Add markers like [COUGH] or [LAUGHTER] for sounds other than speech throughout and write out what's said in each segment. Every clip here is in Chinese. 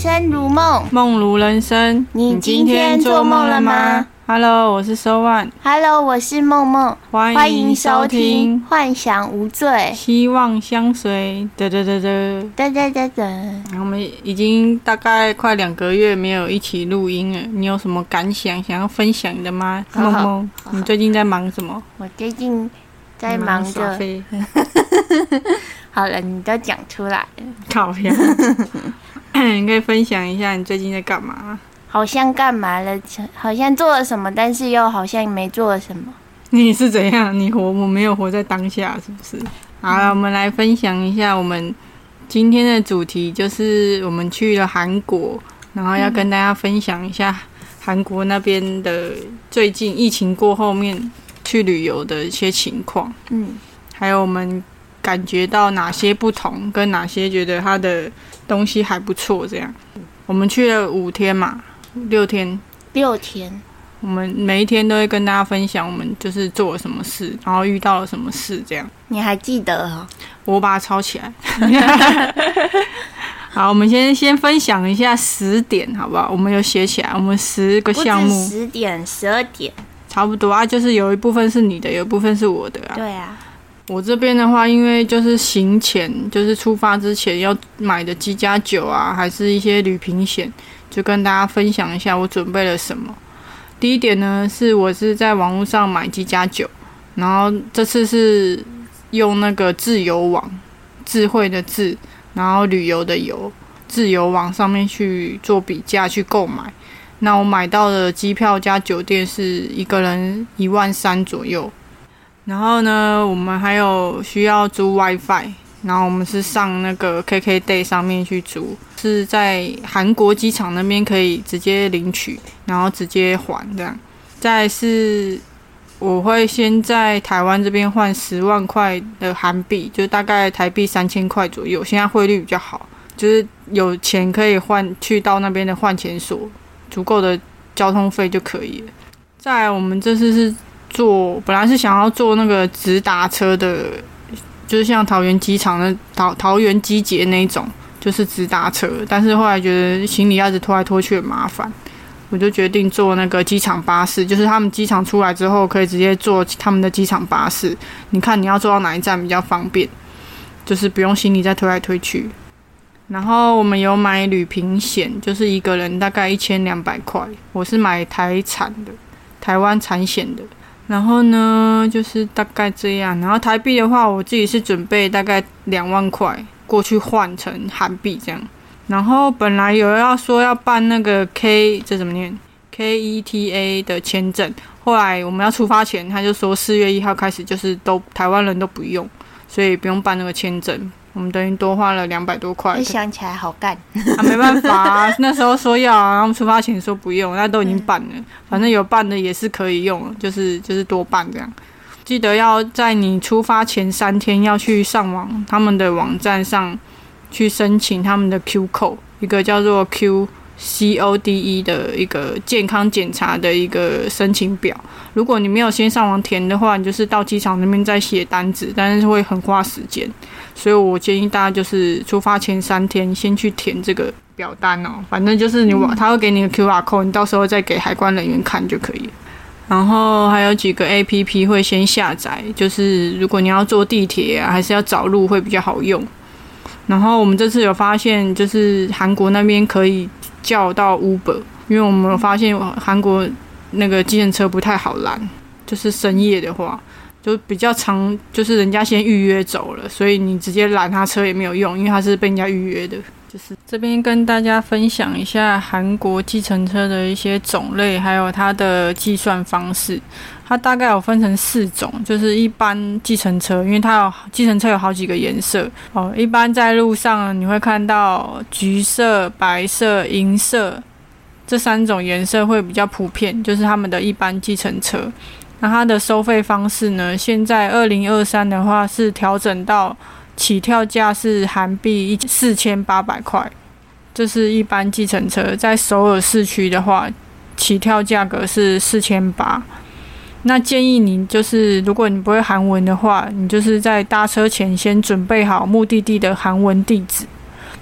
生如梦，梦如人生。你今天做梦了吗？Hello，我是 So One。Hello，我是梦梦。欢迎收听《幻想无罪》，希望相随。得得得得得得得得。我们已经大概快两个月没有一起录音了，你有什么感想想要分享的吗？梦梦，你最近在忙什么？我最近在忙着。[LAUGHS] 好了，你都讲出来了。好呀，[CLEARS THROAT] 你可以分享一下你最近在干嘛？好像干嘛了？好像做了什么，但是又好像没做了什么。你是怎样？你活我没有活在当下，是不是？好了，我们来分享一下我们今天的主题，就是我们去了韩国，然后要跟大家分享一下韩国那边的最近疫情过后面去旅游的一些情况。嗯，还有我们。感觉到哪些不同，跟哪些觉得它的东西还不错，这样。我们去了五天嘛，六天，六天。我们每一天都会跟大家分享我们就是做了什么事，然后遇到了什么事，这样。你还记得哦？我把它抄起来。[LAUGHS] 好，我们先先分享一下十点，好不好？我们有写起来，我们十个项目。十点，十二点，差不多啊。就是有一部分是你的，有一部分是我的啊。对啊。我这边的话，因为就是行前，就是出发之前要买的机加酒啊，还是一些旅行险，就跟大家分享一下我准备了什么。第一点呢，是我是在网络上买机加酒，然后这次是用那个自由网，智慧的智，然后旅游的游，自由网上面去做比价去购买。那我买到的机票加酒店是一个人一万三左右。然后呢，我们还有需要租 WiFi，然后我们是上那个 KKday 上面去租，是在韩国机场那边可以直接领取，然后直接还这样。再是我会先在台湾这边换十万块的韩币，就大概台币三千块左右。现在汇率比较好，就是有钱可以换去到那边的换钱所，足够的交通费就可以了。再我们这次是。坐本来是想要坐那个直达车的，就是像桃园机场的桃桃园机捷那种，就是直达车。但是后来觉得行李要子拖来拖去很麻烦，我就决定坐那个机场巴士。就是他们机场出来之后，可以直接坐他们的机场巴士。你看你要坐到哪一站比较方便，就是不用行李再推来推去。然后我们有买旅平险，就是一个人大概一千两百块。我是买台产的，台湾产险的。然后呢，就是大概这样。然后台币的话，我自己是准备大概两万块过去换成韩币这样。然后本来有要说要办那个 K 这怎么念 K E T A 的签证，后来我们要出发前，他就说四月一号开始就是都台湾人都不用，所以不用办那个签证。我们等于多花了两百多块。想起来好干，啊，没办法，[LAUGHS] 那时候说要，然后出发前说不用，那都已经办了。反正有办的也是可以用，就是就是多办这样。记得要在你出发前三天要去上网他们的网站上去申请他们的 Q code，一个叫做 Q C O D E 的一个健康检查的一个申请表。如果你没有先上网填的话，你就是到机场那边再写单子，但是会很花时间。所以我建议大家就是出发前三天先去填这个表单哦，反正就是你网他会给你个 Q R code，你到时候再给海关人员看就可以然后还有几个 A P P 会先下载，就是如果你要坐地铁啊，还是要找路会比较好用。然后我们这次有发现，就是韩国那边可以叫到 Uber，因为我们发现韩国那个计程车不太好拦，就是深夜的话。就比较长，就是人家先预约走了，所以你直接拦他车也没有用，因为他是被人家预约的。就是这边跟大家分享一下韩国计程车的一些种类，还有它的计算方式。它大概有分成四种，就是一般计程车，因为它有计程车有好几个颜色哦。一般在路上你会看到橘色、白色、银色这三种颜色会比较普遍，就是他们的一般计程车。那它的收费方式呢？现在二零二三的话是调整到起跳价是韩币一四千八百块，这是一般计程车。在首尔市区的话，起跳价格是四千八。那建议你就是，如果你不会韩文的话，你就是在搭车前先准备好目的地的韩文地址，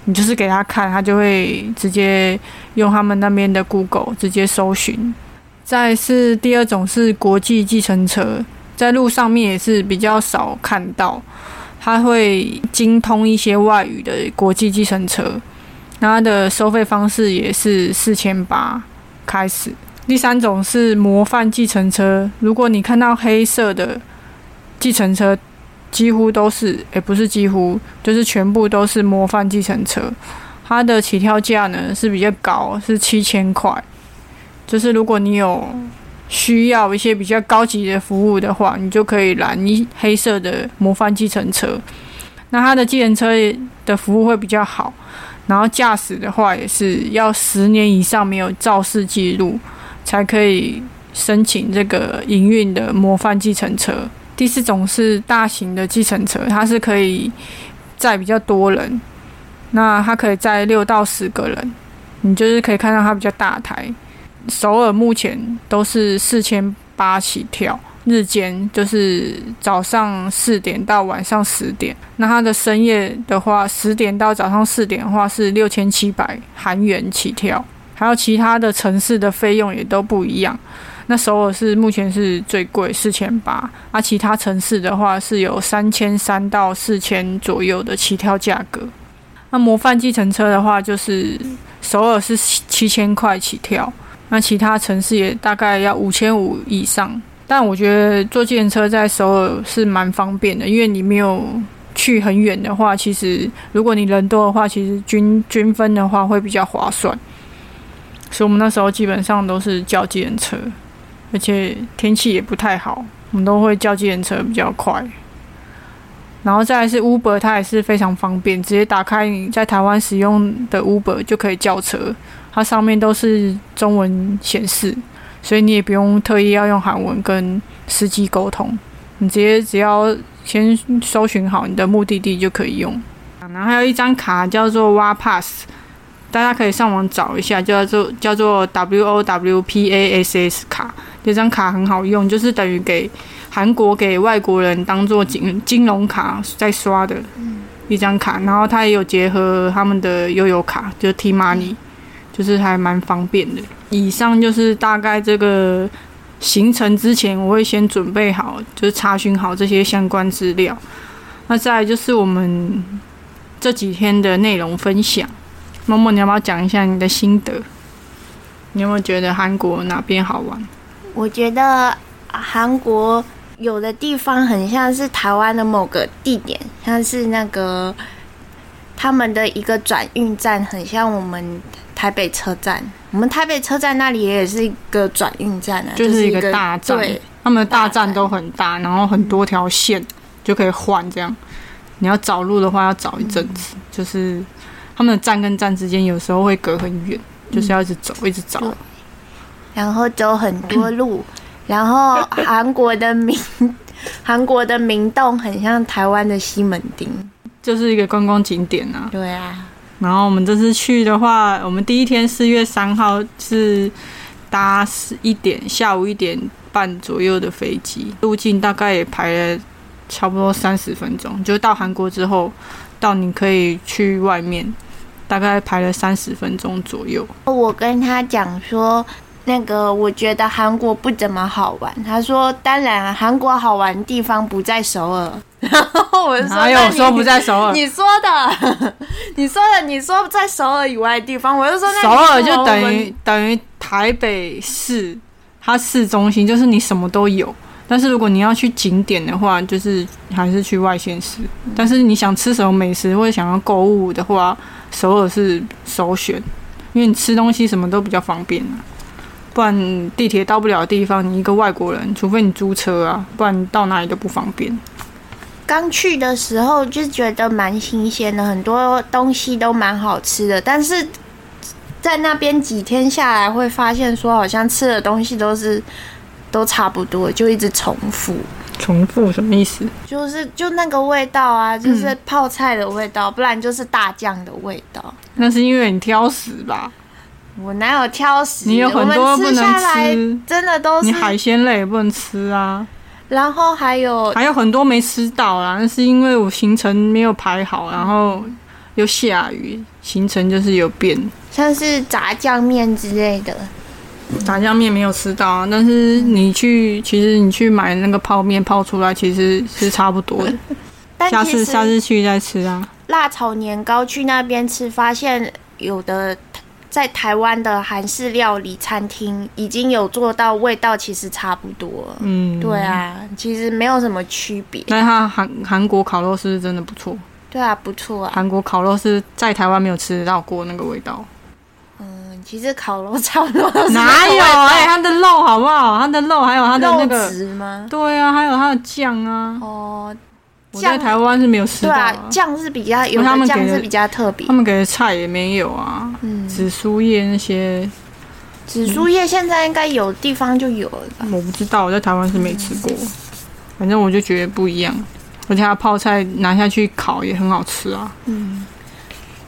你就是给他看，他就会直接用他们那边的 Google 直接搜寻。再是第二种是国际计程车，在路上面也是比较少看到，它会精通一些外语的国际计程车，那它的收费方式也是四千八开始。第三种是模范计程车，如果你看到黑色的计程车，几乎都是，也不是几乎，就是全部都是模范计程车。它的起跳价呢是比较高，是七千块。就是如果你有需要一些比较高级的服务的话，你就可以拦一黑色的模范计程车。那它的计程车的服务会比较好，然后驾驶的话也是要十年以上没有肇事记录，才可以申请这个营运的模范计程车。第四种是大型的计程车，它是可以载比较多人，那它可以载六到十个人，你就是可以看到它比较大台。首尔目前都是四千八起跳，日间就是早上四点到晚上十点。那它的深夜的话，十点到早上四点的话是六千七百韩元起跳。还有其他的城市的费用也都不一样。那首尔是目前是最贵四千八，啊，其他城市的话是有三千三到四千左右的起跳价格。那模范计程车的话，就是首尔是七千块起跳。那其他城市也大概要五千五以上，但我觉得坐自行车在首尔是蛮方便的，因为你没有去很远的话，其实如果你人多的话，其实均均分的话会比较划算。所以我们那时候基本上都是叫自行车，而且天气也不太好，我们都会叫自行车比较快。然后再来是 Uber，它也是非常方便，直接打开你在台湾使用的 Uber 就可以叫车。它上面都是中文显示，所以你也不用特意要用韩文跟司机沟通，你直接只要先搜寻好你的目的地就可以用。然后还有一张卡叫做 w a Pass，大家可以上网找一下，叫做叫做 W O W P A S S 卡。这张卡很好用，就是等于给韩国给外国人当做金金融卡在刷的一张卡。然后它也有结合他们的悠游卡，就是 T Money。就是还蛮方便的。以上就是大概这个行程之前，我会先准备好，就是查询好这些相关资料。那再就是我们这几天的内容分享。默默，你要不要讲一下你的心得？你有没有觉得韩国哪边好玩？我觉得韩国有的地方很像是台湾的某个地点，像是那个他们的一个转运站，很像我们。台北车站，我们台北车站那里也是一个转运站啊，就是一个大站。对，他们的大站都很大，然后很多条线就可以换。这样，你要找路的话要找一阵子，就是他们的站跟站之间有时候会隔很远，就是要一直走，一直找。然后走很多路，[COUGHS] 然后韩国的明韩国的明洞很像台湾的西门町，就是一个观光景点啊。对啊。然后我们这次去的话，我们第一天四月三号是搭十一点下午一点半左右的飞机，路径大概也排了差不多三十分钟，就到韩国之后，到你可以去外面，大概排了三十分钟左右。我跟他讲说。那个我觉得韩国不怎么好玩。他说：“当然，韩国好玩的地方不在首尔。[LAUGHS] ”然后我就说：“哪有说不在首尔？你说的，[LAUGHS] 你说的，你说在首尔以外的地方。”我就说：“首尔就等于等于台北市，它市中心就是你什么都有。但是如果你要去景点的话，就是还是去外县市。但是你想吃什么美食或者想要购物的话，首尔是首选，因为你吃东西什么都比较方便啊。”不然地铁到不了的地方，你一个外国人，除非你租车啊，不然到哪里都不方便。刚去的时候就觉得蛮新鲜的，很多东西都蛮好吃的。但是在那边几天下来，会发现说好像吃的东西都是都差不多，就一直重复。重复什么意思？就是就那个味道啊，就是泡菜的味道，不然就是大酱的味道。那是因为你挑食吧？我哪有挑食？你有很多不能吃，真的都是你海鲜类也不能吃啊。然后还有还有很多没吃到啦，那是因为我行程没有排好，然后又下雨，行程就是有变。像是炸酱面之类的，炸酱面没有吃到啊，但是你去，其实你去买那个泡面泡出来，其实是差不多的。[LAUGHS] 但下次下次去再吃啊。辣炒年糕去那边吃，发现有的在台湾的韩式料理餐厅已经有做到味道其实差不多。嗯，对。啊，其实没有什么区别。那它韩韩国烤肉是真的不错，对啊，不错啊。韩国烤肉是在台湾没有吃到过那个味道。嗯，其实烤肉差不多哪有？那个味道哎、它的肉好不好？它的肉还有它的那肉个，质吗？对啊，还有它的酱啊。哦，我在酱台湾是没有吃到、对啊，酱是比较有酱是比较特别他。们给的菜也没有啊，嗯，紫苏叶那些紫苏叶现在应该有地方就有了吧？我不知道，我在台湾是没吃过。反正我就觉得不一样，而且它泡菜拿下去烤也很好吃啊。嗯，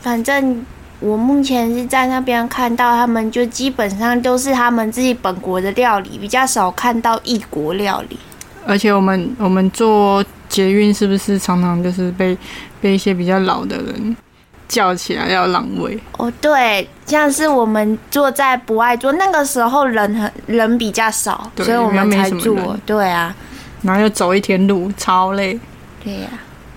反正我目前是在那边看到他们，就基本上都是他们自己本国的料理，比较少看到异国料理。而且我们我们坐捷运是不是常常就是被被一些比较老的人叫起来要让位？哦，对，像是我们坐在不爱坐，那个时候人很人比较少，所以我们没才坐什么人。对啊，然后又走一天路，超累，对呀、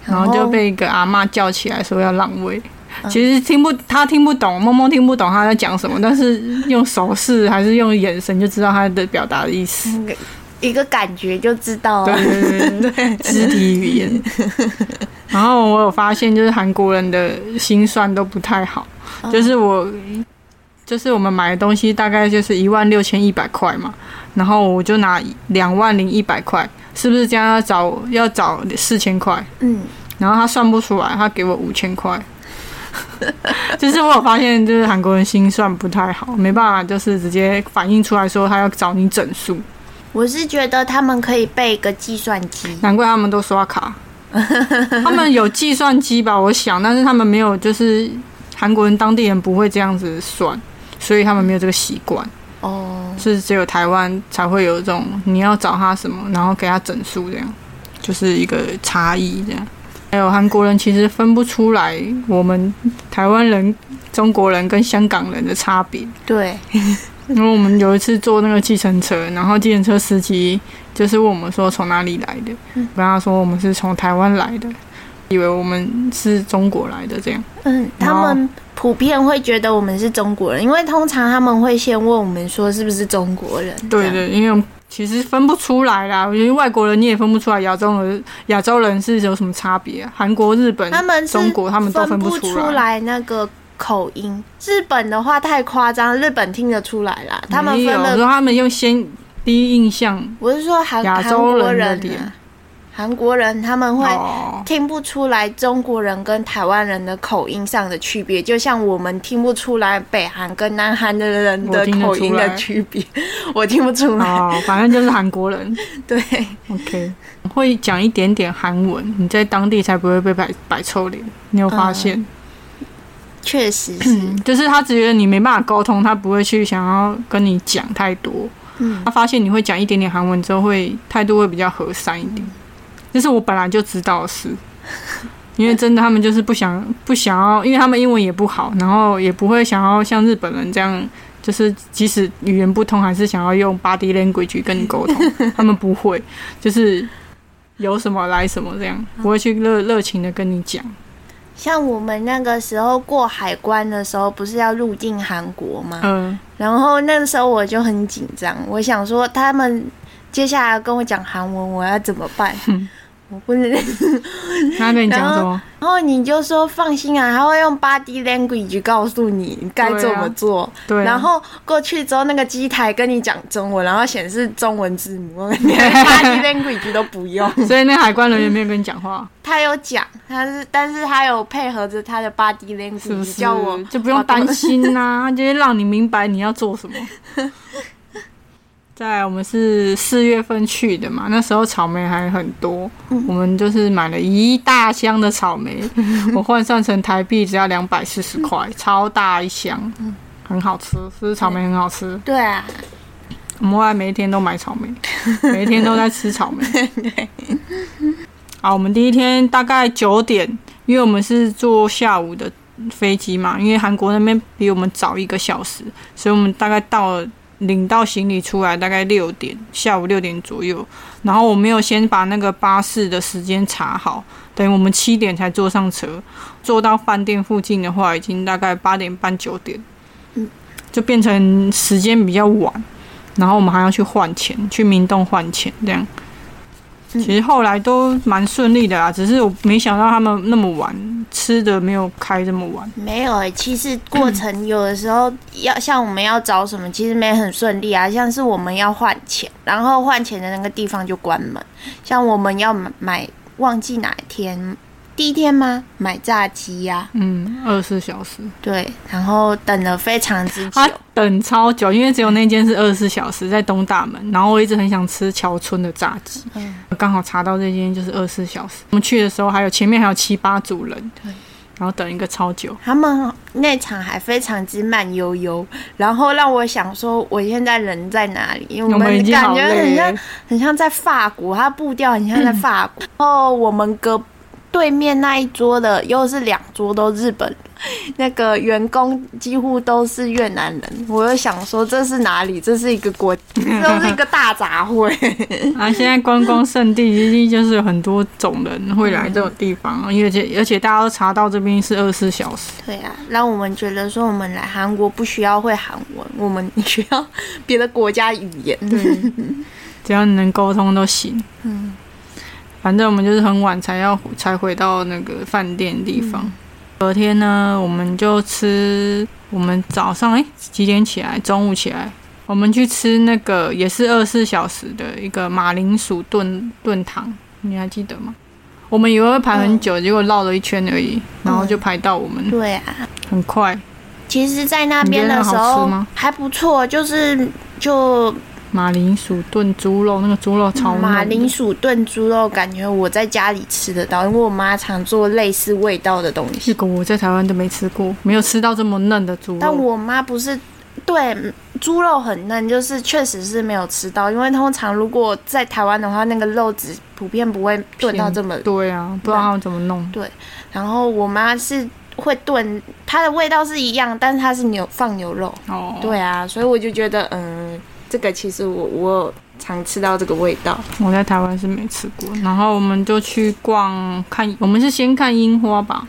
然后就被一个阿嬷叫起来说要让位。嗯其实听不，他听不懂，萌萌听不懂他在讲什么，但是用手势还是用眼神就知道他的表达的意思。那个一个感觉就知道对了。对对对，肢体语言。然后我有发现，就是韩国人的心算都不太好，就是我，就是我们买的东西大概就是一万六千一百块嘛，然后我就拿两万零一百块，是不是这样要找要找四千块？嗯，然后他算不出来，他给我五千块。[LAUGHS] 就是我有发现，就是韩国人心算不太好，没办法，就是直接反映出来说他要找你整数，我是觉得他们可以备一个计算机。难怪他们都刷卡。[LAUGHS] 他们有计算机吧，我想，但是他们没有，就是韩国人当地人不会这样子算，所以他们没有这个习惯，哦，是只有台湾才会有这种你要找他什么，然后给他整数这样，就是一个差异这样。还有韩国人其实分不出来我们台湾人、中国人跟香港人的差别。对，因为我们有一次坐那个计程车，然后计程车司机就是问我们说从哪里来的，跟他说我们是从台湾来的，以为我们是中国来的这样。嗯，他们普遍会觉得我们是中国人，因为通常他们会先问我们说是不是中国人。对对，因为其实分不出来啦，因为外国人你也分不出来亚洲人亚洲人是有什么差别、啊？韩国、日本、他们中国他们都分不不出来那个口音。日本的话太夸张，日本听得出来啦，他们没有分的。我说他们用先第一印象我是说韩亚韩洲人的国人啊，韩国人他们会哦，听不出来中国人跟台湾人的口音上的区别，就像我们听不出来北韩跟南韩的人的口音的区别，我听不出来。哦，反正就是韩国人。[LAUGHS] 对，OK，会讲一点点韩文，你在当地才不会被摆摆臭脸。你有发现？确实是。[CLEARS THROAT] 就是他只觉得你没办法沟通，他不会去想要跟你讲太多。嗯他发现你会讲一点点韩文之后，会态度会比较和善一点。这是我本来就知道的事，因为真的他们就是不想不想要，因为他们英文也不好，然后也不会想要像日本人这样，就是即使语言不通，还是想要用 body language 跟你沟通。[LAUGHS] 他们不会，就是有什么来什么这样，不会去热热情的跟你讲。像我们那个时候过海关的时候，不是要入境韩国吗？嗯，然后那个时候我就很紧张，我想说他们接下来跟我讲韩文，我要怎么办？我不能。他跟你讲什么？然后你就说放心啊，他会用 body language 告诉你你该怎么做。对啊、然后过去之后，那个机台跟你讲中文，然后显示中文字母，[LAUGHS] 连 [LAUGHS] body language 都不用。所以那海关人员没有跟你讲话，他有讲，他是，但是他有配合着他的 body language 是是？叫我就不用担心呐、他就是让你明白你要做什么。[LAUGHS] 在我们是四月份去的嘛，那时候草莓还很多，我们就是买了一大箱的草莓，[LAUGHS] 我换算成台币只要两百四十块，超大一箱，很好吃，是不是草莓很好吃？对。啊，我们后来每一天都买草莓，[LAUGHS] 每一天都在吃草莓。[LAUGHS] 对。好，我们第一天大概九点，因为我们是坐下午的飞机嘛，因为韩国那边比我们早一个小时，所以我们大概到了领到行李出来大概六点，下午六点左右。然后我没有先把那个巴士的时间查好，等于我们七点才坐上车，坐到饭店附近的话，已经大概八点半九点，嗯，就变成时间比较晚。然后我们还要去换钱，去明洞换钱，这样。其实后来都蛮顺利的啦，只是我没想到他们那么晚吃的没有开这么晚。没有诶、其实过程有的时候要像我们要找什么，其实没很顺利啊。像是我们要换钱，然后换钱的那个地方就关门。像我们要买买，忘记哪一天，第一天吗？买炸鸡呀、嗯，二十四小时，对，然后等了非常之久他。等超久，因为只有那间是二十四小时在东大门，然后我一直很想吃桥村的炸鸡，嗯刚好查到这间就是二十四小时。我们去的时候还有前面还有七八组人，对，然后等一个超久。他们那场还非常之慢悠悠，然后让我想说，我现在人在哪里？因为我我们感觉很像，很像在法国，它步调很像在法国。[CLEARS THROAT] 然后我们隔对面那一桌的又是两桌都日本，那个员工几乎都是越南人。我就想说，这是哪里？这是一个国，[LAUGHS] 这是一个大杂烩。[LAUGHS] 啊，现在观光圣地，其实就是有很多种人会来这种地方，而且而且大家都查到这边是二十四小时。对啊，让我们觉得说，我们来韩国不需要会韩文，我们需要别的国家语言。只要你能沟通都行。嗯，反正我们就是很晚才要才回到那个饭店地方。隔天呢，我们就吃，我们早上哎几点起来？中午起来，我们去吃那个也是二十四小时的一个马铃薯炖炖汤，你还记得吗？我们以为会排很久，结果绕了一圈而已，然后就排到我们，对啊，很快。其实，在那边的时候还不错，就是就马铃薯炖猪肉，那个猪肉超马铃薯炖猪肉，感觉我在家里吃得到，因为我妈常做类似味道的东西。这个我在台湾都没吃过，没有吃到这么嫩的猪肉。但我妈不是对猪肉很嫩，就是确实是没有吃到，因为通常如果在台湾的话，那个肉质普遍不会炖到这么。对啊，不知道他们怎么弄。对然后我妈是会炖，它的味道是一样，但是它是牛放牛肉。哦，对啊，所以我就觉得，嗯，这个其实我我有常吃到这个味道。我在台湾是没吃过。然后我们就去逛看，我们是先看樱花吧，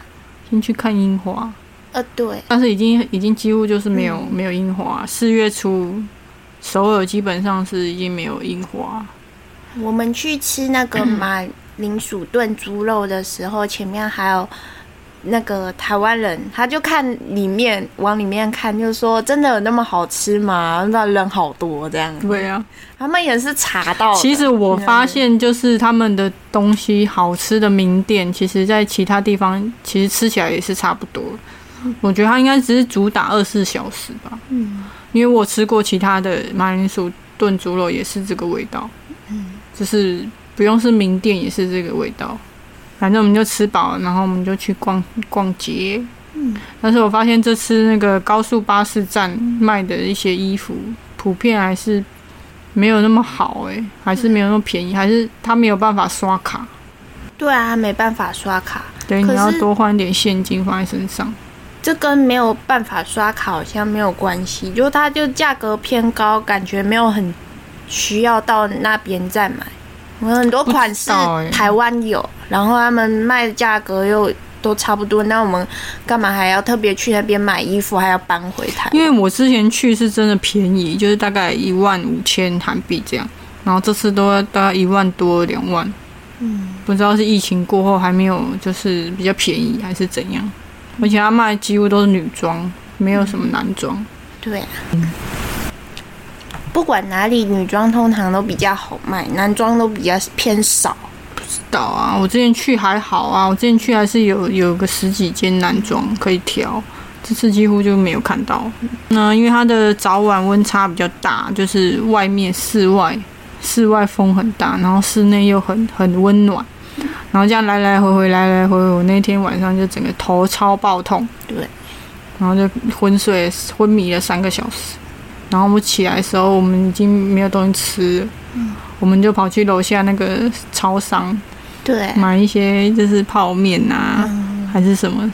先去看樱花，呃，对，但是已经已经几乎就是没有、嗯没有樱花。四月初，首尔基本上是已经没有樱花。我们去吃那个马铃薯炖猪肉的时候，前面还有那个台湾人，他就看里面往里面看，就说真的有那么好吃吗？那人好多这样。对啊，他们也是查到。其实我发现就是他们的东西好吃的名店，其实在其他地方其实吃起来也是差不多。我觉得他应该只是主打二十四小时吧。嗯，因为我吃过其他的马铃薯炖猪肉，也是这个味道，嗯，就是不用是名店，也是这个味道。反正我们就吃饱了，然后我们就去逛逛街。嗯，但是我发现这次那个高速巴士站卖的一些衣服，普遍还是没有那么好、诶，还是没有那么便宜，还是他没有办法刷卡，对啊，他没办法刷卡，对，你要多换点现金放在身上。这跟没有办法刷卡好像没有关系，就它就价格偏高，感觉没有很需要到那边再买。我很多款式台湾有，然后他们卖的价格又都差不多，那我们干嘛还要特别去那边买衣服，还要搬回台？因为我之前去是真的便宜，就是大概一万五千韩币这样，然后这次都要大概一万多两万，嗯，不知道是疫情过后还没有就是比较便宜还是怎样，而且他卖几乎都是女装，没有什么男装。对啊。不管哪里，女装通常都比较好卖，男装都比较偏少。不知道啊，我之前去还好啊，我之前去还是有有个十几间男装可以挑，这次几乎就没有看到。那因为它的早晚温差比较大，就是外面室外室外风很大，然后室内又很很温暖，然后这样来来回回来来回回，我那天晚上就整个头超爆痛，对，然后就昏睡昏迷了三个小时。然后我们起来的时候，我们已经没有东西吃了，我们就跑去楼下那个超商。对，买一些就是泡面啊，嗯还是什么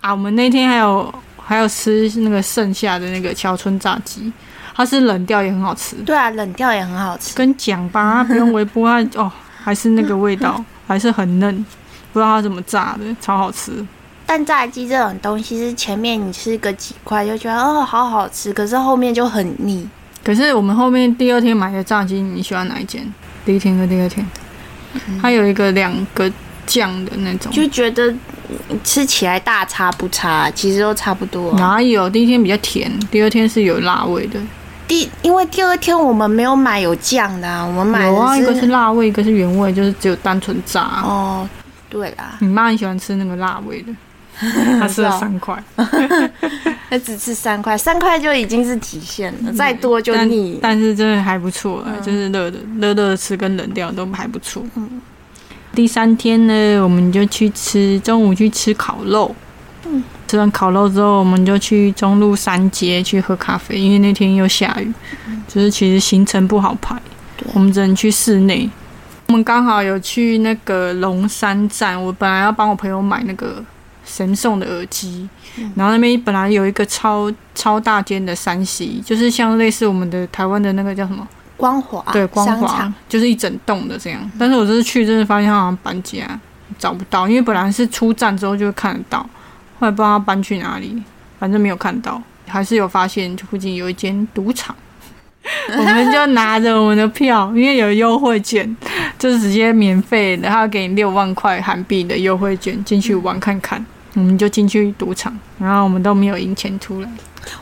啊，我们那天还有还有吃那个剩下的那个桥村炸鸡，它是冷掉也很好吃。对啊，冷掉也很好吃。跟讲吧，[LAUGHS] 它不用微波，它哦还是那个味道，还是很嫩，不知道它怎么炸的，超好吃。但炸鸡这种东西是前面你吃个几块就觉得哦好好吃，可是后面就很腻。可是我们后面第二天买的炸鸡，你喜欢哪一间？第一天跟第二天，它有一个两个酱的那种，就觉得吃起来大差不差，其实都差不多。哪有？第一天比较甜，第二天是有辣味的。第因为第二天我们没有买有酱的，啊，我们买有啊，一个是辣味，一个是原味，就是只有单纯炸。哦，对啦，你妈很喜欢吃那个辣味的，[LAUGHS] 她吃了三块，他只吃三块，三块就已经是极限了，再多就腻。但是真的还不错了，嗯就是热的热热的吃跟冷掉都还不错。第三天呢，我们就去吃中午去吃烤肉。嗯吃完烤肉之后，我们就去中路三街去喝咖啡，因为那天又下雨，就是其实行程不好排，我们只能去室内。我们刚好有去那个龙山站，我本来要帮我朋友买那个神送的耳机，然后那边本来有一个超超大间的山西，就是像类似我们的台湾的那个叫什么？光华对，光华，就是一整栋的这样。但是我这次去，真的发现它好像搬家，找不到，因为本来是出站之后就会看得到，后来不知道它搬去哪里，反正没有看到。还是有发现附近有一间赌场，[LAUGHS] 我们就拿着我们的票，因为有优惠券，[LAUGHS] 就是直接免费的，他要给你六万块韩币的优惠券进去玩看看。我们就进去赌场，然后我们都没有赢钱出来。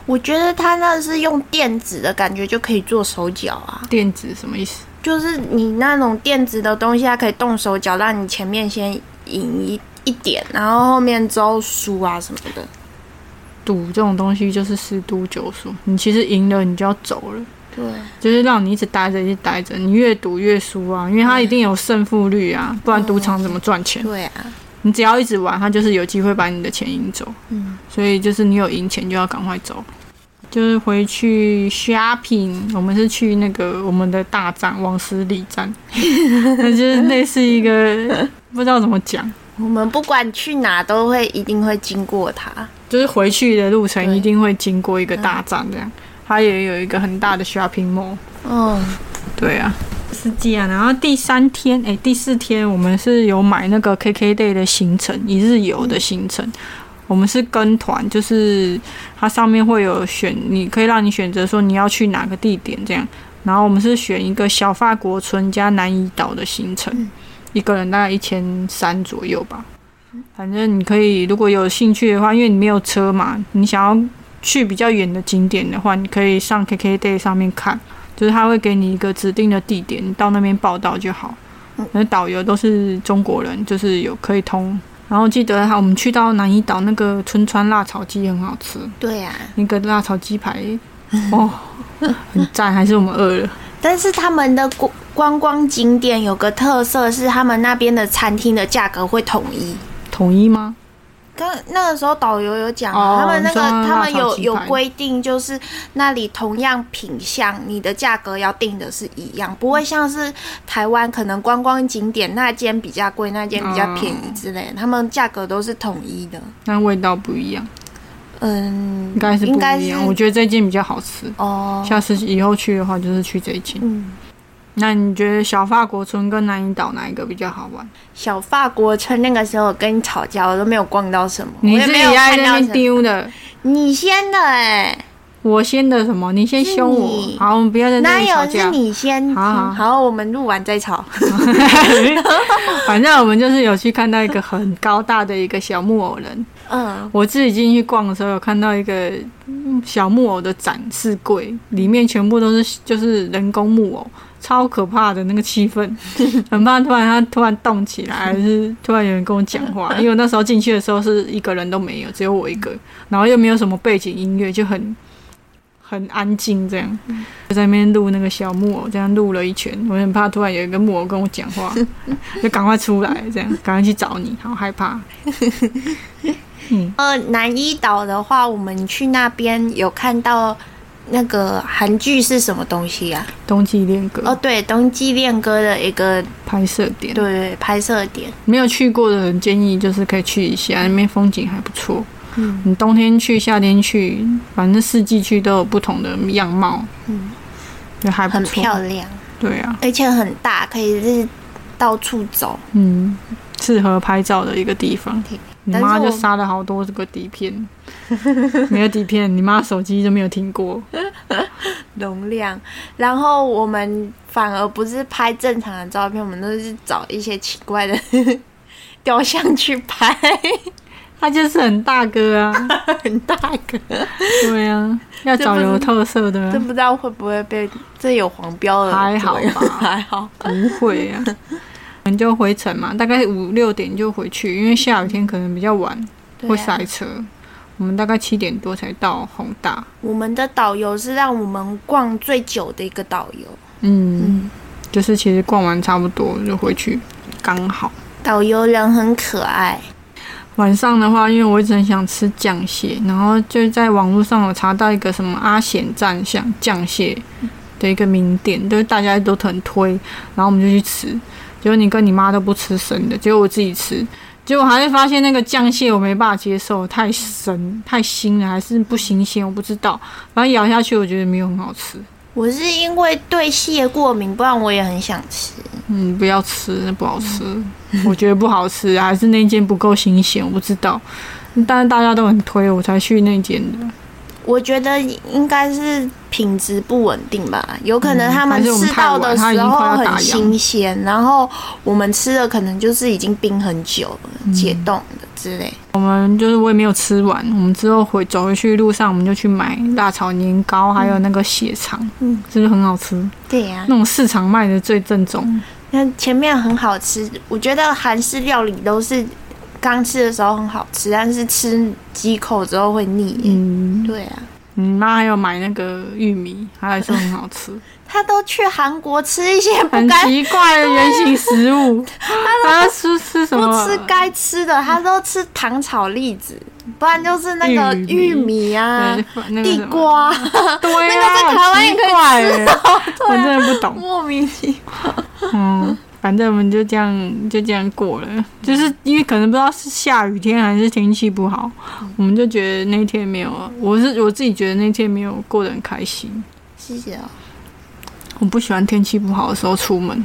我觉得他那是用电子的感觉就可以做手脚啊，电子什么意思？就是你那种电子的东西，它可以动手脚，让你前面先赢一一点，然后后面之后输啊什么的。赌这种东西就是十赌九输，你其实赢了你就要走了，对，就是让你一直待着，一直待着，你越赌越输啊，因为它一定有胜负率啊，不然赌场怎么赚钱？对啊，你只要一直玩，它就是有机会把你的钱赢走。嗯，所以就是你有赢钱就要赶快走。就是回去 shopping，我们是去那个我们的大站往十里站，[LAUGHS] 那就是类似一个不知道怎么讲，我们不管去哪都会一定会经过它。就是回去的路程一定会经过一个大站这样，它也有一个很大的 shopping mall。嗯，对啊，是这样。然后第三天，哎，第四天我们是有买那个 KKday 的行程，一日游的行程。我们是跟团，就是它上面会有选，你可以让你选择说你要去哪个地点这样。然后我们是选一个小法国村加南怡岛的行程，一个人大概一千三左右吧。反正你可以，如果有兴趣的话，因为你没有车嘛，你想要去比较远的景点的话，你可以上 KKday 上面看，就是他会给你一个指定的地点，你到那边报道就好。那导游都是中国人，就是有可以通。然后记得哈，我们去到南怡岛那个春川辣炒鸡很好吃，对啊。那个辣炒鸡排 [LAUGHS] 哦很赞，还是我们饿了。但是他们的观观光景点有个特色是，他们那边的餐厅的价格会统一。统一吗？刚那个时候导游有讲哦啊，他们那个他们有有规定，就是那里同样品相，你的价格要定的是一样，不会像是台湾可能观光景点那间比较贵，那间比较便宜之类的，他们价格都是统一的。那味道不一样，嗯，应该是不一样。我觉得这间比较好吃。哦，下次以后去的话，就是去这一间。嗯，那你觉得小法国村跟南怡岛哪一个比较好玩？小法国村那个时候我跟你吵架，我都没有逛到什么，你自己在那边。丢的，你先的哎、我先的什么？你先凶我。好，我们不要在那哪有是里吵架。你先？好好好，我们录完再吵。[LAUGHS] 反正我们就是有去看到一个很高大的一个小木偶人。嗯，我自己进去逛的时候，有看到一个嗯小木偶的展示柜，里面全部都是就是人工木偶，超可怕的那个气氛，[LAUGHS] 很怕突然他突然动起来，[LAUGHS] 还是突然有人跟我讲话。因为我那时候进去的时候是一个人都没有，只有我一个，然后又没有什么背景音乐，就很很安静这样，就在那边录那个小木偶，这样录了一圈，我很怕突然有一个木偶跟我讲话，[LAUGHS] 就赶快出来，这样赶快去找你，好害怕。呃，南一岛的话，我们去那边有看到那个韩剧是什么东西啊？冬季恋歌哦，对，冬季恋歌的一个拍摄点，对对拍摄点。没有去过的人建议就是可以去一下，那边风景还不错。嗯你冬天去、夏天去，反正四季去都有不同的样貌，嗯，就还不很。漂亮，对啊，而且很大，可以是到处走。嗯，适合拍照的一个地方对。你妈就杀了好多这个底片，[LAUGHS] 没有底片，你妈手机都没有听过。容量，然后我们反而不是拍正常的照片，我们都是找一些奇怪的 [LAUGHS] 雕像去拍，他就是很大哥啊，[LAUGHS] 很大哥，对啊，要找有特色的啊。这，不知道会不会被这有黄标的，还好吧。还好，不会啊。我们就回程嘛，大概五六点就回去，因为下雨天可能比较晚会塞车。我们大概七点多才到宏大。我们的导游是让我们逛最久的一个导游，嗯，嗯，就是其实逛完差不多就回去，刚好。导游人很可爱，晚上的话，因为我一直很想吃酱蟹，然后就在网络上有查到一个什么阿显站像酱蟹的一个名店，就是大家都很推，然后我们就去吃。结果你跟你妈都不吃生的，结果我自己吃，结果还是发现那个酱蟹我没办法接受，太生太腥了，还是不新鲜，我不知道。反正咬下去我觉得没有很好吃。我是因为对蟹过敏，不然我也很想吃。嗯，不要吃，那不好吃。我觉得不好吃，还是那间不够新鲜，我不知道。但是大家都很推，我才去那间的。我觉得应该是品质不稳定吧，有可能他们吃到的时候很新鲜，然后我们吃的可能就是已经冰很久了、嗯解冻的之类。我们就是我也没有吃完，我们之后回走回去路上，我们就去买辣炒年糕，还有那个血肠，嗯，是不是很好吃？对呀、那种市场卖的最正宗。那前面很好吃，我觉得韩式料理都是刚吃的时候很好吃，但是吃几口之后会腻。嗯，对啊，你妈还有买那个玉米，她还说很好吃，[LAUGHS] 他都去韩国吃一些不很该奇怪的原型食物。[LAUGHS] 她吃吃什么不？吃该吃的，他都吃糖炒栗子，不然就是那个玉米啊、那个地瓜，[LAUGHS] 对啊，那个在台湾也可以好奇怪欸我啊真的不懂。莫名其妙。嗯，反正我们就这样就这样过了，就是因为可能不知道是下雨天还是天气不好，我们就觉得那天没有，我是我自己觉得那天没有过得很开心。谢谢哦。我不喜欢天气不好的时候出门，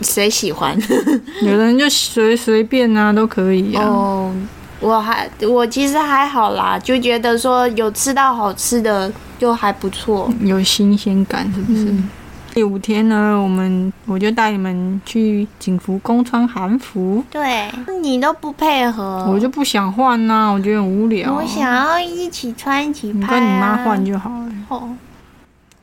谁喜欢？[LAUGHS] 有人就随随便啊都可以啊。哦，我还我其实还好啦，就觉得说有吃到好吃的就还不错。有新鲜感是不是？嗯第五天呢，我们我就带你们去景福宫穿韩服，对你都不配合，我就不想换呐、我觉得很无聊。我想要一起穿一起拍、啊。跟你妈换就好了。哦，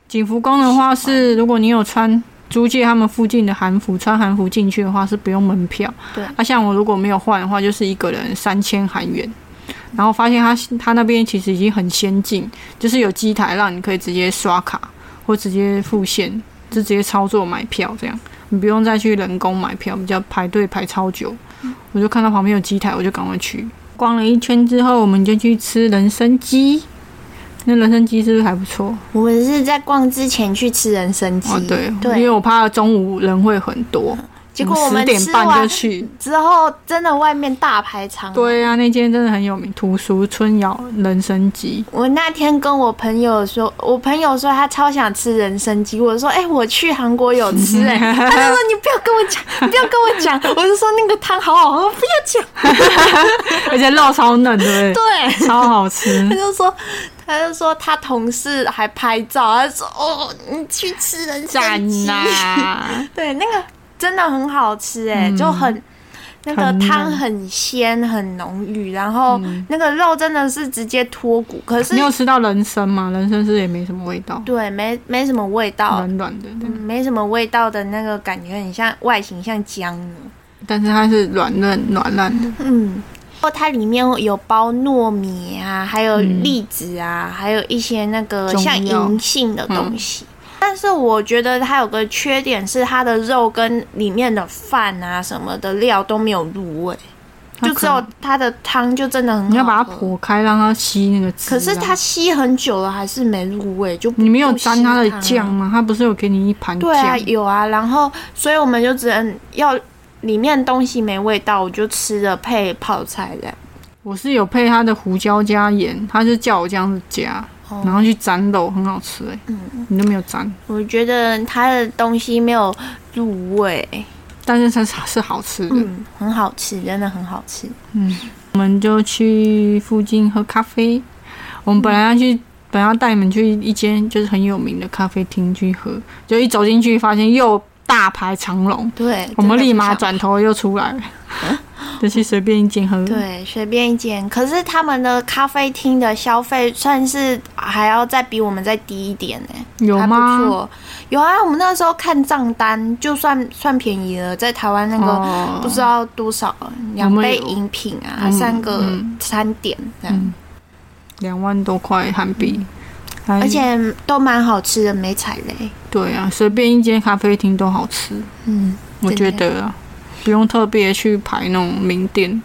景福宫的话是，如果你有穿租借他们附近的韩服，穿韩服进去的话是不用门票。对啊，像我如果没有换的话，就是一个人三千韩元。然后发现他他那边其实已经很先进，就是有机台让你可以直接刷卡或直接付现，就直接操作买票这样，你不用再去人工买票，比较排队排超久。我就看到旁边有机台，我就赶快去。逛了一圈之后，我们就去吃人参鸡。那人参鸡是不是还不错？我们是在逛之前去吃人参鸡，哦，对，因为我怕中午人会很多，结果我们十点半吃完就去。之后，真的外面大排长龙。对啊，那间真的很有名，土俗春瑶人参鸡。我那天跟我朋友说，我朋友说他超想吃人参鸡，我说，哎、我去韩国有吃、哎，[LAUGHS] 他就说你不要跟我讲，你不要跟我讲，[LAUGHS] 我就说那个汤好好喝，不要讲，而且肉超嫩，对不对？对，超好吃他。就说。他就说他同事还拍照，他说：“哦，你去吃人参赞鸡。呐！[LAUGHS] 对，那个真的很好吃哎、嗯。就很那个汤很鲜很浓郁，然后那个肉真的是直接脱骨，可是你有吃到人参吗？人参是也没什么味道，对没没什么味道，软软的，嗯没什么味道的那个感觉很像外形像姜呢。但是它是软嫩软烂的。嗯，然后它里面有包糯米啊，还有栗子啊，还有一些那个中像银杏的东西。但是我觉得它有个缺点是它的肉跟里面的饭啊什么的料都没有入味，就只有它的汤就真的很好。你要把它剖开，让它吸那个汁啊。可是它吸很久了还是没入味，就你没有沾它的酱吗？它不是有给你一盘对啊，酱？有啊，然后所以我们就只能要里面东西没味道，我就吃了配泡菜这样。我是有配它的胡椒加盐，他就叫我这样子加，哦。然后去沾肉，很好吃哎、嗯，你都没有沾，我觉得它的东西没有入味，但是它是是好吃的。嗯，很好吃，真的很好吃。嗯。我们就去附近喝咖啡。我们本来要去，本来要带你们去一间就是很有名的咖啡厅去喝，就一走进去发现又大排长龙，对，我们立马转头又出来。了，就是随便一间喝。对，随便一间。可是他们的咖啡厅的消费算是还要再比我们再低一点呢、有吗？错，有啊。我们那时候看账单，就算算便宜了，在台湾那个哦不知道多少，两杯饮品啊，嗯三个嗯餐点这样，嗯两万多块韩币，还而且都蛮好吃的，没踩雷。对啊，随便一间咖啡厅都好吃，嗯，我觉得啊，不用特别去排那种名店，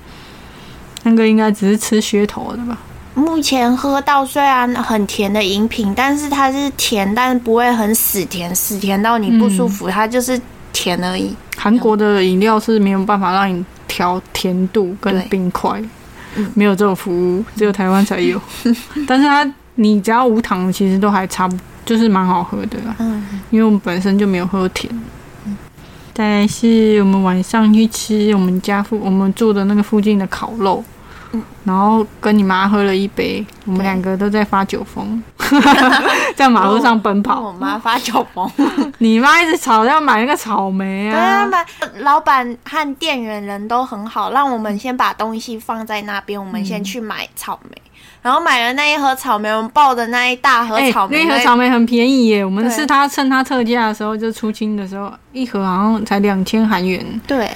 那个应该只是吃噱头的吧。目前喝到虽然很甜的饮品，但是它是甜，但是不会很死甜，死甜到你不舒服，它就是甜而已。韩国的饮料是没有办法让你调甜度跟冰块嗯，没有这种服务，只有台湾才有。但是它你只要无糖，其实都还差不，就是蛮好喝的啦。嗯，因为我们本身就没有喝甜。但是我们晚上去吃我们家附我们住的那个附近的烤肉，然后跟你妈喝了一杯，我们两个都在发酒疯，[LAUGHS] 在马路上奔跑。我妈发酒疯。[LAUGHS] 你妈一直吵要买那个草莓对啊，啊，买老板和店员人都很好，让我们先把东西放在那边，我们先去买草莓。然后买了那一盒草莓，我们抱的那一大盒哎、草莓，那一盒草莓很便宜耶，我们是他趁他特价的时候，就出清的时候，一盒好像才两千韩元，对，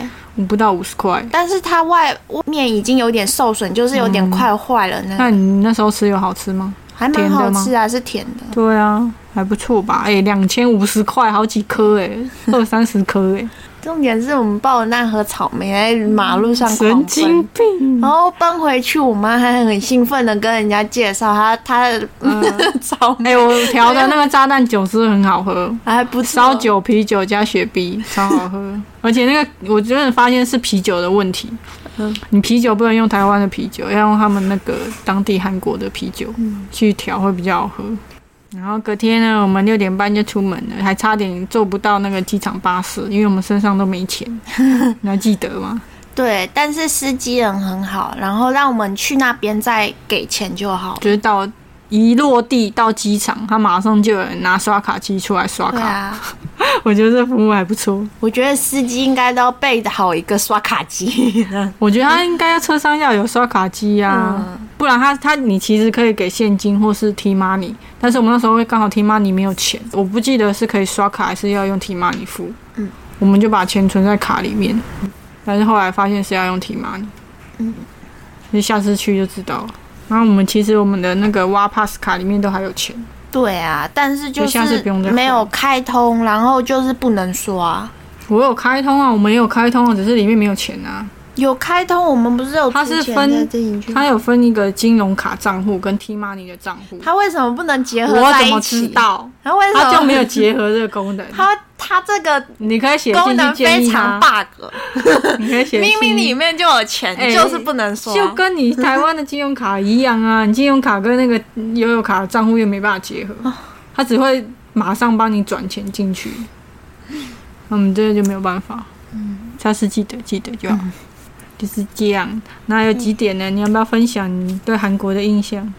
不到五十块。但是它外面已经有点受损，就是有点快坏了那那，你那时候吃有好吃吗？还蛮好吃啊，是甜的。对啊，还不错吧？哎、两千五十块，好几颗哎，[LAUGHS] 二三十颗哎，重点是我们抱着那盒草莓在马路上神经。病！然后搬回去，我妈还很兴奋的跟人家介绍她她的 [LAUGHS] 草莓哎、我调的那个炸弹酒是不是很好喝？还不错烧酒、啤酒加雪碧，超好喝。[LAUGHS] 而且那个我真的发现是啤酒的问题。嗯你啤酒不能用台湾的啤酒，要用他们那个当地韩国的啤酒嗯去调会比较好喝。然后隔天呢，我们六点半就出门了，还差点坐不到那个机场巴士，因为我们身上都没钱。[LAUGHS] 你还记得吗？对，但是司机人很好，然后让我们去那边再给钱就好。就是到一落地到机场，他马上就有人拿刷卡机出来刷卡。对啊，[LAUGHS] 我觉得这服务还不错。我觉得司机应该都要备好一个刷卡机。[LAUGHS] 我觉得他应该要车上要有刷卡机啊，嗯不然他他你其实可以给现金或是 T money，但是我们那时候刚好 T money 没有钱，我不记得是可以刷卡还是要用 T money 付。嗯，我们就把钱存在卡里面，但是后来发现是要用 T money。嗯，你下次去就知道了。然后我们其实我们的那个挖 pass 卡里面都还有钱，对啊，但是就是没有开通，然后就是不能刷。我有开通啊，我们也有开通啊，只是里面没有钱啊。有开通，我们不是有它是分？它有分一个金融卡账户跟 T money 的账户，它为什么不能结合我怎么在一起？知道？它为什么它就没有结合这个功能。它它这个你可以写功能非常，bug，[LAUGHS] 你可以写明明里面就有钱，哎就是不能说。就跟你台湾的金融卡一样啊，[LAUGHS] 你金融卡跟那个悠游卡的账户又没办法结合，它只会马上帮你转钱进去，那我们这个就没有办法。嗯，下次记得记得就好，就是这样。那有几点呢？你要不要分享你对韩国的印象？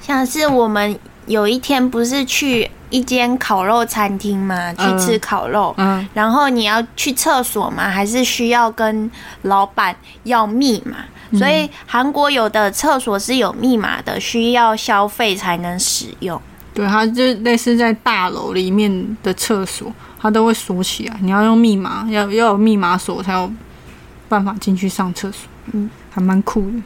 像是我们有一天不是去一间烤肉餐厅嘛，去嗯吃烤肉，嗯，然后你要去厕所嘛，还是需要跟老板要密码？嗯所以韩国有的厕所是有密码的，需要消费才能使用。对，它就类似在大楼里面的厕所，它都会锁起来，你要用密码，要要有密码锁才有办法进去上厕所。嗯，还蛮酷的。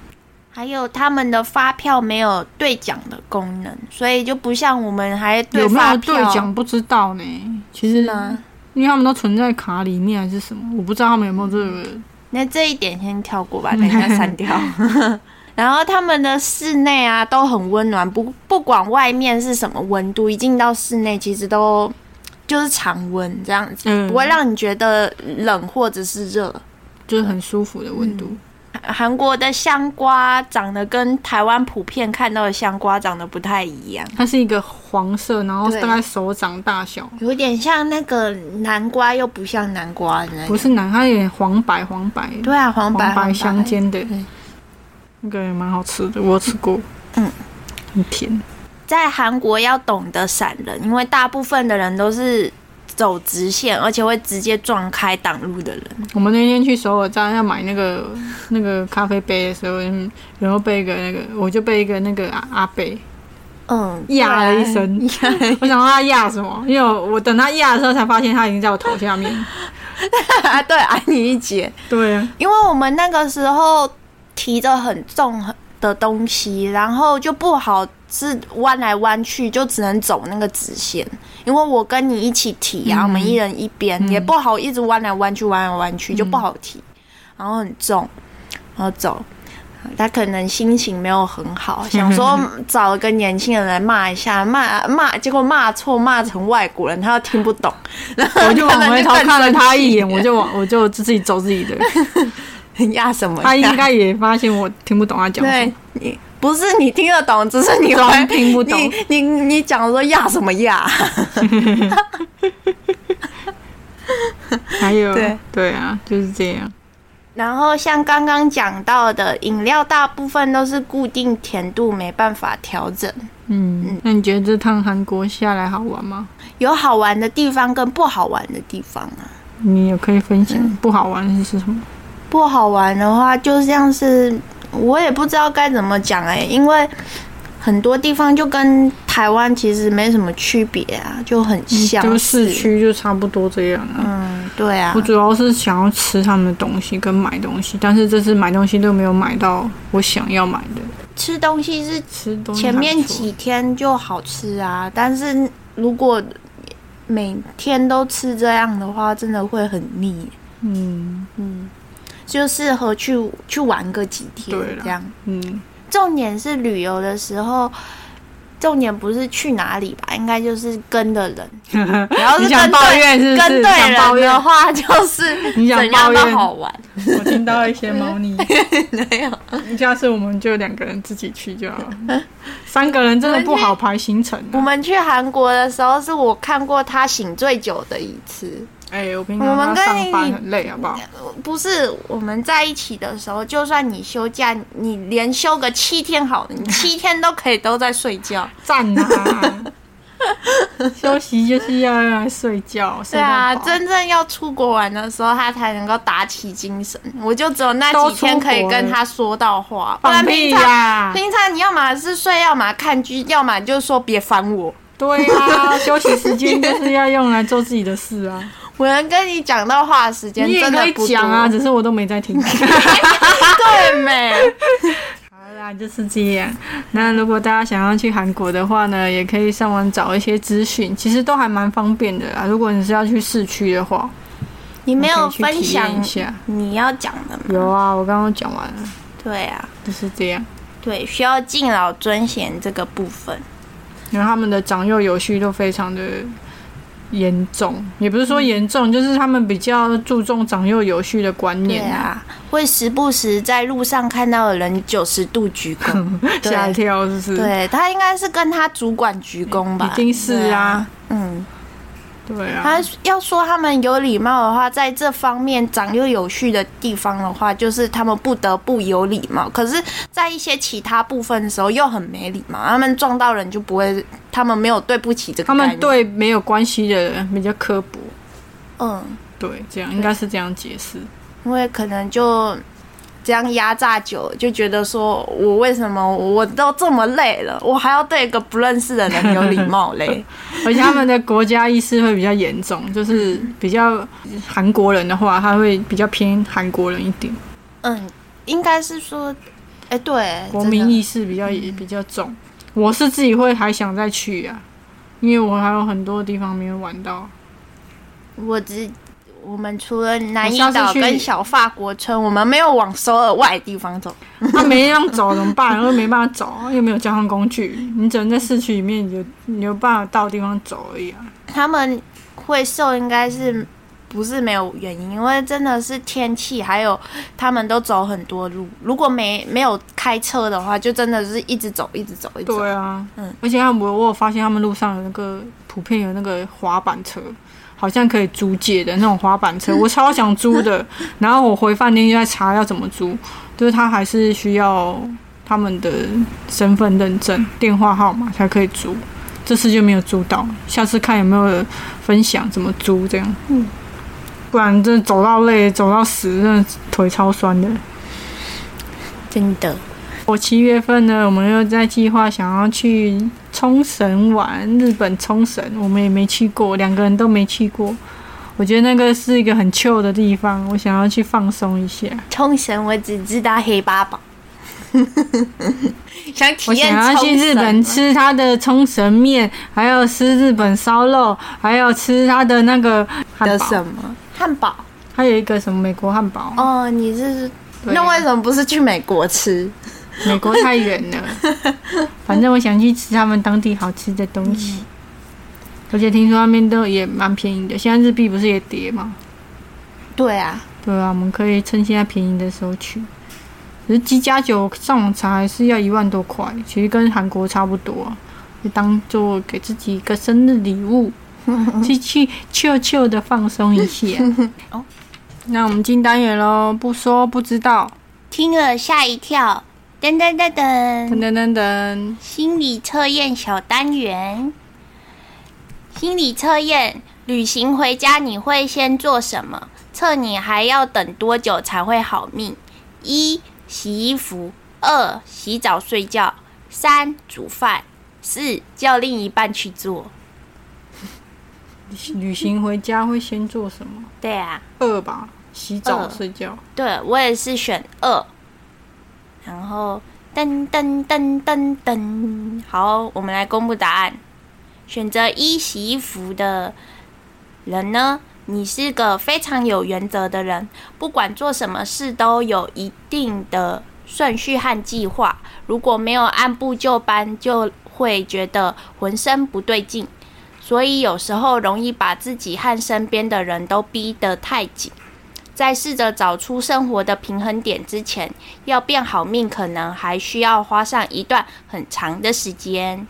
还有他们的发票没有兑奖的功能，所以就不像我们还兑有没有发票兑奖不知道呢？其实呢？因为他们都存在卡里面还是什么，我不知道他们有没有这个。那这一点先跳过吧，等一下删掉。[LAUGHS] 然后他们的室内啊都很温暖，不不管外面是什么温度，一进到室内其实都就是常温这样子，嗯不会让你觉得冷或者是热。就是很舒服的温度。韩国的香瓜长得跟台湾普遍看到的香瓜长得不太一样，它是一个黄色，然后大概手掌大小，有点像那个南瓜，又不像南瓜。不是南，它有点黄白黄白，对啊，黄白黄白相间的。对，那个也蛮好吃的，我吃过，嗯，很甜。在韩国要懂得闪人，因为大部分的人都是走直线，而且会直接撞开挡路的人。我们那天去首尔站要买那个那个咖啡杯的时候，嗯然后被一个那个，我就被一个那个阿阿伯嗯，压了一声我想说他压什么，因为我我等他压的时候才发现他已经在我头下面。啊，对，挨你一截，对啊，因为我们那个时候提着很重的东西，然后就不好是弯来弯去，就只能走那个直线。因为我跟你一起提啊，嗯我们一人一边，嗯也不好一直弯来弯去，弯来弯去就不好提，然后很重，然后走。他可能心情没有很好，想说找一个年轻人来骂一下，骂骂，结果骂错，骂成外国人，他又听不懂，然 [LAUGHS] 后我就往回头看了他一眼，[LAUGHS] 我就往我就自己走自己的。[LAUGHS] 压什么？他应该也发现我听不懂他讲什对么。你不是你听得懂，只是你装会听不懂你你你讲说压什么压？还有 [LAUGHS] 对对啊，就是这样。然后像刚刚讲到的，饮料大部分都是固定甜度，没办法调整。嗯，那你觉得这趟韩国下来好玩吗？有好玩的地方跟不好玩的地方啊。你也可以分享嗯不好玩的是什么？不好玩的话，就像是我也不知道该怎么讲哎、因为很多地方就跟台湾其实没什么区别啊，就很像就。市区就差不多这样啊。嗯，对啊我，主要是想要吃他们的东西跟买东西，但是这次买东西都没有买到我想要买的。吃东西是吃东西前面几天就好吃啊，但是如果每天都吃这样的话，真的会很腻。嗯嗯，就适合去去玩个几天这样。嗯，重点是旅游的时候，重点不是去哪里吧，应该就是跟的人。[LAUGHS] 然后是跟对怨是是？跟对人的话，就是 [LAUGHS] 你想怎样抱怨都好玩。我听到一些猫腻。[LAUGHS] 没有，下次我们就两个人自己去就好了。三个人真的不好排行程、啊。我们去韩国的时候，是我看过他醒最久的一次。哎、我跟你讲，我们跟你上班很累，好不好？不是我们在一起的时候，就算你休假，你连休个七天好了，你 [LAUGHS] 七天都可以都在睡觉。赞啊！[LAUGHS] 休息就是要用来睡觉，睡对啊，真正要出国玩的时候，他才能够打起精神。我就只有那都几天可以跟他说到话，不然平常呀！平常你要么是睡，要么看剧，要么就是说别烦我。对啊，休息时间就是要用来做自己的事啊。我能跟你讲到话的时间你也可以真的不讲啊，只是我都没在听。[LAUGHS] 对没？[LAUGHS] 好啦，就是这样。那如果大家想要去韩国的话呢，也可以上网找一些资讯，其实都还蛮方便的啦。如果你是要去市区的话，你没有分可以去体验享一下。你要讲的吗？有啊，我刚刚讲完了，对啊，就是这样。对，需要敬老尊贤这个部分。因为他们的长幼有序都非常的严重，也不是说严重，就是他们比较注重长幼有序的观对念。啊，会时不时在路上看到的人九十度鞠躬。[LAUGHS] 吓一跳，是不是？，对他应该是跟他主管鞠躬吧？一定是对啊，嗯，对啊，他要说他们有礼貌的话，在这方面长幼有序的地方的话，就是他们不得不有礼貌。可是，在一些其他部分的时候又很没礼貌，他们撞到人就不会，他们没有对不起这个他们，对没有关系的人比较刻薄。嗯，对，这样应该是这样解释。因为可能就这样压榨久了，就觉得说我为什么我都这么累了，我还要对一个不认识的人有礼貌嘞？[LAUGHS] 而且他们的国家意识会比较严重，就是比较韩国人的话，他会比较偏韩国人一点，嗯，应该是说，哎、对，国民意识比较也比较重。我是自己会还想再去啊，因为我还有很多地方没有玩到。我只我们除了南怡我下次去岛跟小法国村，我们没有往首尔外的地方走。他 [LAUGHS] 没地方走怎么办？又没办法走，又没有交通工具，你只能在市区里面，你就你有办法到地方走而已啊。他们会瘦应该是不是没有原因，因为真的是天气，还有他们都走很多路。如果没没有开车的话，就真的是一直走，一直走，一直走。对啊，嗯，而且他们我有发现他们路上有那个普遍有那个滑板车，好像可以租借的那种滑板车，我超想租的。[LAUGHS] 然后我回饭店就在查要怎么租，就是他还是需要他们的身份认证、电话号码才可以租。这次就没有租到，下次看有没有分享怎么租这样。嗯，不然真的走到累、走到死，真的腿超酸的。真的，我七月份呢，我们又在计划想要去冲绳玩，日本冲绳，我们也没去过，两个人都没去过。我觉得那个是一个很 chill 的地方，我想要去放松一下。冲绳我只知道黑八宝，[LAUGHS] 想体我验想要去日本吃它的冲绳面，还有吃日本烧肉，还有吃它的那个汉的，什么汉堡？还有一个什么美国汉堡。哦，你是啊那为什么不是去美国吃？美国太远了，[LAUGHS] 反正我想去吃他们当地好吃的东西。嗯而且听说那边都也蛮便宜的，现在日币不是也跌吗？对啊，对啊，我们可以趁现在便宜的时候去。可是鸡加酒上网查还是要一万多块，其实跟韩国差不多、啊，就当做给自己一个生日礼物，[LAUGHS] 去去悄悄的放松一下。[LAUGHS] 哦，那我们进单元喽，不说不知道，听了吓一跳。噔噔噔噔，噔噔噔噔，心理测验小单元。心理测验，旅行回家你会先做什么？测你还要等多久才会好命？一、洗衣服；二、洗澡睡觉；三、煮饭；四、叫另一半去做。[LAUGHS] 旅行回家会先做什么？对啊，二吧，洗澡睡觉。对我也是选二。然后噔噔噔噔噔，好，我们来公布答案。选择一洗衣服的人呢，你是个非常有原则的人，不管做什么事都有一定的顺序和计划。如果没有按部就班，就会觉得浑身不对劲。所以有时候容易把自己和身边的人都逼得太紧。在试着找出生活的平衡点之前，要变好命，可能还需要花上一段很长的时间。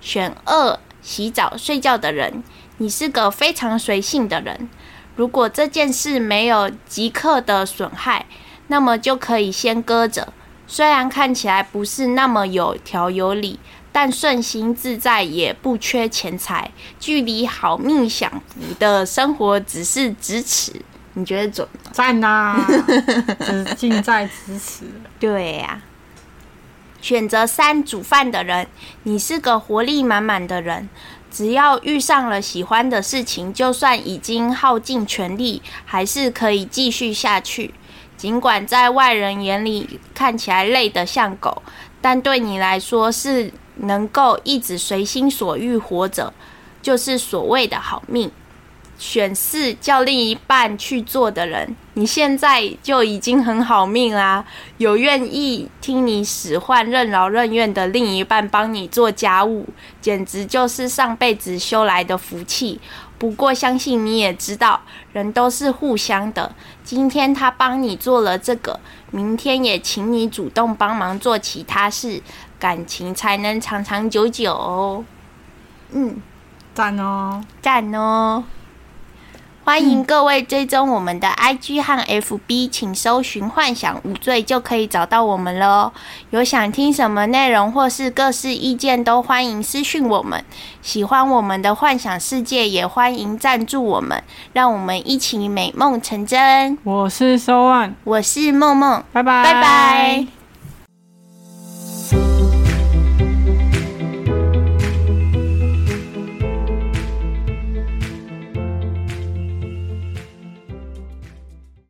选二，洗澡睡觉的人，你是个非常随性的人。如果这件事没有即刻的损害，那么就可以先搁着。虽然看起来不是那么有条有理，但顺心自在，也不缺钱财，距离好命享福的生活只是咫尺。你觉得准吗？赞呐、只 [LAUGHS] 近在咫尺。对呀、选择三煮饭的人，你是个活力满满的人。只要遇上了喜欢的事情，就算已经耗尽全力，还是可以继续下去。尽管在外人眼里看起来累得像狗，但对你来说是能够一直随心所欲活着，就是所谓的好命。选四叫另一半去做的人，你现在就已经很好命啦。有愿意听你使唤、任劳任怨的另一半帮你做家务，简直就是上辈子修来的福气。不过，相信你也知道，人都是互相的。今天他帮你做了这个，明天也请你主动帮忙做其他事，感情才能长长久久哦。嗯，赞哦！赞哦！欢迎各位追踪我们的 IG 和 FB，请搜寻“幻想无罪”就可以找到我们了哦。有想听什么内容或是各式意见，都欢迎私讯我们。喜欢我们的幻想世界，也欢迎赞助我们，让我们一起美梦成真。我是收案，我是梦梦，拜拜，拜拜。